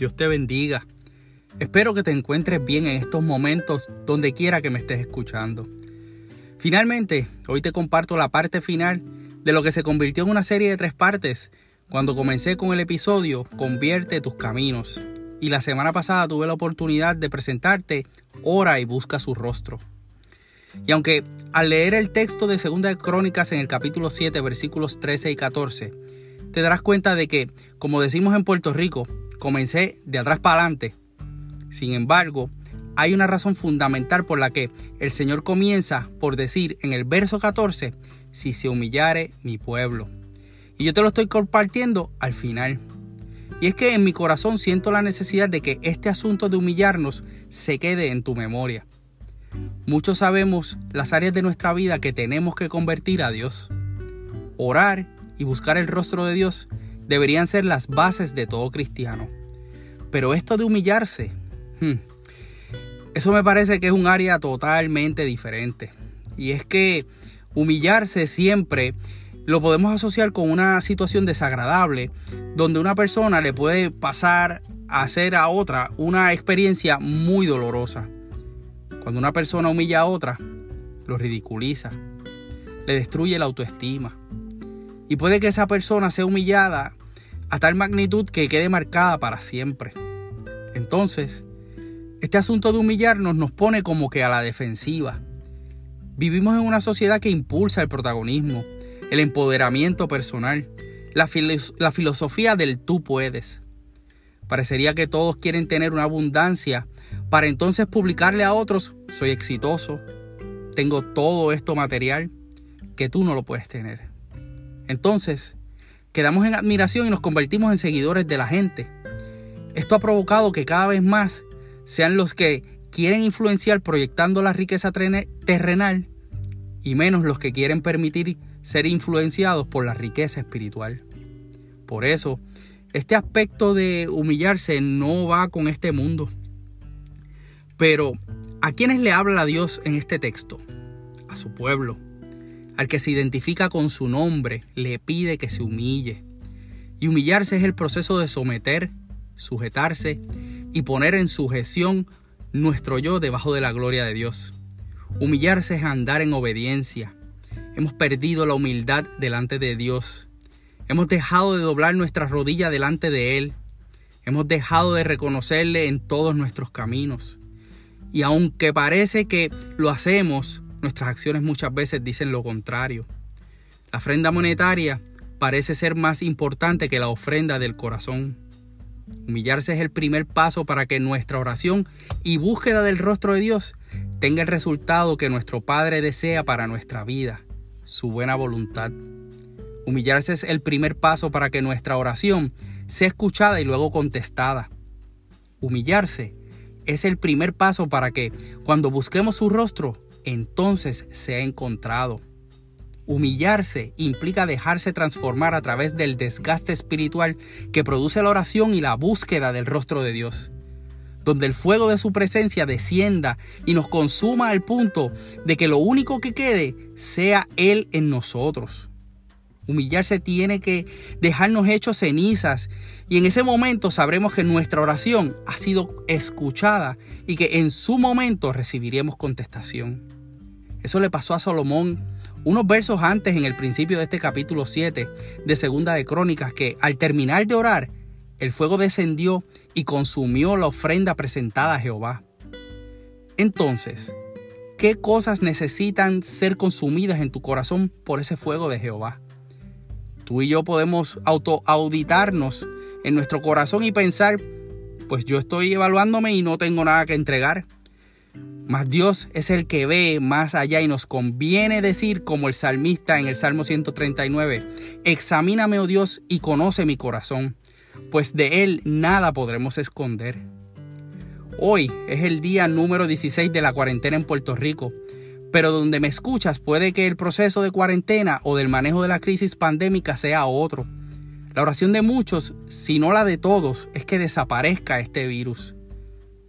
Dios te bendiga. Espero que te encuentres bien en estos momentos donde quiera que me estés escuchando. Finalmente, hoy te comparto la parte final de lo que se convirtió en una serie de tres partes cuando comencé con el episodio Convierte tus caminos. Y la semana pasada tuve la oportunidad de presentarte Ora y busca su rostro. Y aunque al leer el texto de Segunda Crónicas en el capítulo 7 versículos 13 y 14, te darás cuenta de que, como decimos en Puerto Rico, comencé de atrás para adelante. Sin embargo, hay una razón fundamental por la que el Señor comienza por decir en el verso 14, si se humillare mi pueblo. Y yo te lo estoy compartiendo al final. Y es que en mi corazón siento la necesidad de que este asunto de humillarnos se quede en tu memoria. Muchos sabemos las áreas de nuestra vida que tenemos que convertir a Dios. Orar y buscar el rostro de Dios deberían ser las bases de todo cristiano. Pero esto de humillarse, hmm, eso me parece que es un área totalmente diferente. Y es que humillarse siempre lo podemos asociar con una situación desagradable, donde una persona le puede pasar a hacer a otra una experiencia muy dolorosa. Cuando una persona humilla a otra, lo ridiculiza, le destruye la autoestima. Y puede que esa persona sea humillada a tal magnitud que quede marcada para siempre. Entonces, este asunto de humillarnos nos pone como que a la defensiva. Vivimos en una sociedad que impulsa el protagonismo, el empoderamiento personal, la, la, filosofía del tú puedes. Parecería que todos quieren tener una abundancia para entonces publicarle a otros, soy exitoso, tengo todo esto material que tú no lo puedes tener. Entonces, quedamos en admiración y nos convertimos en seguidores de la gente. Esto ha provocado que cada vez más sean los que quieren influenciar proyectando la riqueza terrenal y menos los que quieren permitir ser influenciados por la riqueza espiritual. Por eso, este aspecto de humillarse no va con este mundo. Pero, ¿a quiénes le habla Dios en este texto? A su pueblo. Al que se identifica con su nombre, le pide que se humille. Y humillarse es el proceso de someter, sujetarse y poner en sujeción nuestro yo debajo de la gloria de Dios. Humillarse es andar en obediencia. Hemos perdido la humildad delante de Dios. Hemos dejado de doblar nuestra rodilla delante de Él. Hemos dejado de reconocerle en todos nuestros caminos. Y aunque parece que lo hacemos, nuestras acciones muchas veces dicen lo contrario. La ofrenda monetaria parece ser más importante que la ofrenda del corazón. Humillarse es el primer paso para que nuestra oración y búsqueda del rostro de Dios tenga el resultado que nuestro Padre desea para nuestra vida, su buena voluntad. Humillarse es el primer paso para que nuestra oración sea escuchada y luego contestada. Humillarse es el primer paso para que cuando busquemos su rostro, entonces sea encontrado. Humillarse implica dejarse transformar a través del desgaste espiritual que produce la oración y la búsqueda del rostro de Dios, donde el fuego de su presencia descienda y nos consuma al punto de que lo único que quede sea Él en nosotros. Humillarse tiene que dejarnos hechos cenizas y en ese momento sabremos que nuestra oración ha sido escuchada y que en su momento recibiremos contestación. Eso le pasó a Salomón unos versos antes en el principio de este capítulo 7 de Segunda de Crónicas que al terminar de orar, el fuego descendió y consumió la ofrenda presentada a Jehová. Entonces, ¿qué cosas necesitan ser consumidas en tu corazón por ese fuego de Jehová? Tú y yo podemos autoauditarnos en nuestro corazón y pensar, pues yo estoy evaluándome y no tengo nada que entregar. Mas Dios es el que ve más allá y nos conviene decir como el salmista en el Salmo 139, examíname, oh Dios, y conoce mi corazón, pues de él nada podremos esconder. Hoy es el día número 16 de la cuarentena en Puerto Rico pero donde me escuchas puede que el proceso de cuarentena o del manejo de la crisis pandémica sea otro. La oración de muchos, si no la de todos, es que desaparezca este virus.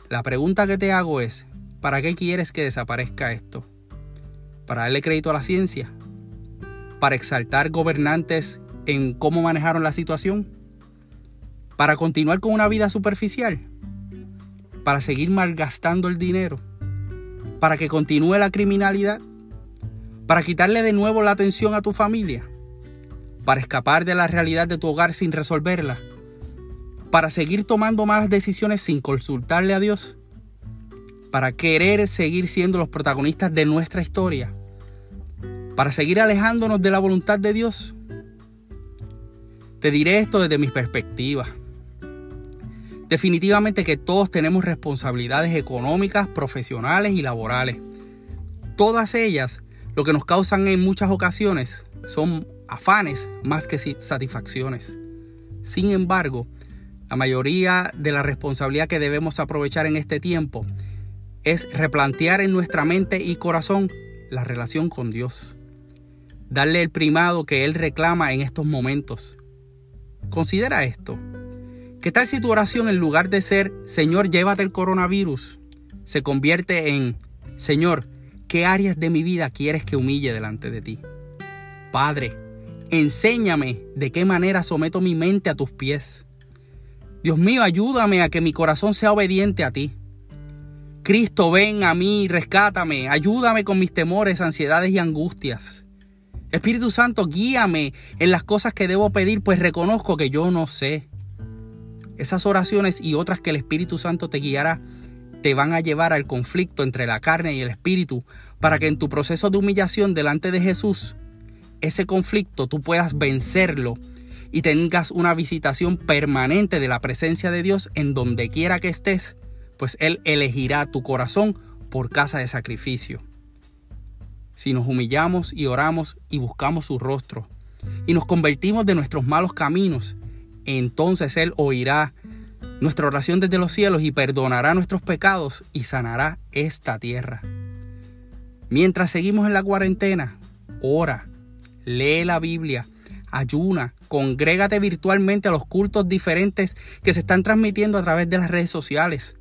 La pregunta que te hago es, ¿para qué quieres que desaparezca esto? ¿Para darle crédito a la ciencia? ¿Para exaltar gobernantes en cómo manejaron la situación? para continuar con una vida superficial, para seguir malgastando el dinero, para que continúe la criminalidad, para quitarle de nuevo la atención a tu familia, para escapar de la realidad de tu hogar sin resolverla, para seguir tomando malas decisiones sin consultarle a Dios, para querer seguir siendo los protagonistas de nuestra historia, para seguir alejándonos de la voluntad de Dios. Te diré esto desde mi perspectiva. Definitivamente que todos tenemos responsabilidades económicas, profesionales y laborales. Todas ellas lo que nos causan en muchas ocasiones son afanes más que satisfacciones. Sin embargo, la mayoría de la responsabilidad que debemos aprovechar en este tiempo es replantear en nuestra mente y corazón la relación con Dios. Darle el primado que Él reclama en estos momentos. Considera esto. ¿Qué tal si tu oración en lugar de ser Señor, llévate el coronavirus, se convierte en Señor, ¿qué áreas de mi vida quieres que humille delante de ti? Padre, enséñame de qué manera someto mi mente a tus pies. Dios mío, ayúdame a que mi corazón sea obediente a ti. Cristo, ven a mí, rescátame, ayúdame con mis temores, ansiedades y angustias. Espíritu Santo, guíame en las cosas que debo pedir, pues reconozco que yo no sé. Esas oraciones y otras que el Espíritu Santo te guiará te van a llevar al conflicto entre la carne y el Espíritu para que en tu proceso de humillación delante de Jesús, ese conflicto tú puedas vencerlo y tengas una visitación permanente de la presencia de Dios en donde quiera que estés, pues Él elegirá tu corazón por casa de sacrificio. Si nos humillamos y oramos y buscamos su rostro y nos convertimos de nuestros malos caminos, entonces Él oirá nuestra oración desde los cielos y perdonará nuestros pecados y sanará esta tierra. Mientras seguimos en la cuarentena, ora, lee la Biblia, ayuna, congrégate virtualmente a los cultos diferentes que se están transmitiendo a través de las redes sociales.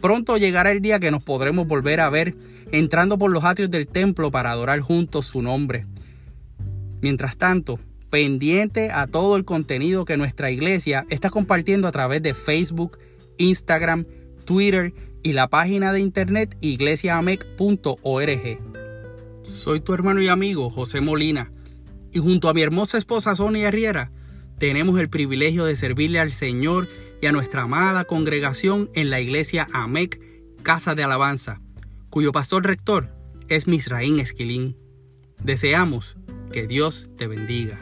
Pronto llegará el día que nos podremos volver a ver entrando por los atrios del templo para adorar juntos su nombre. Mientras tanto, pendiente a todo el contenido que nuestra iglesia está compartiendo a través de Facebook, Instagram, Twitter y la página de internet iglesiaamec.org. Soy tu hermano y amigo José Molina y junto a mi hermosa esposa Sonia Herrera tenemos el privilegio de servirle al Señor y a nuestra amada congregación en la iglesia AMEC, Casa de Alabanza, cuyo pastor rector es Misraín Esquilín. Deseamos que Dios te bendiga.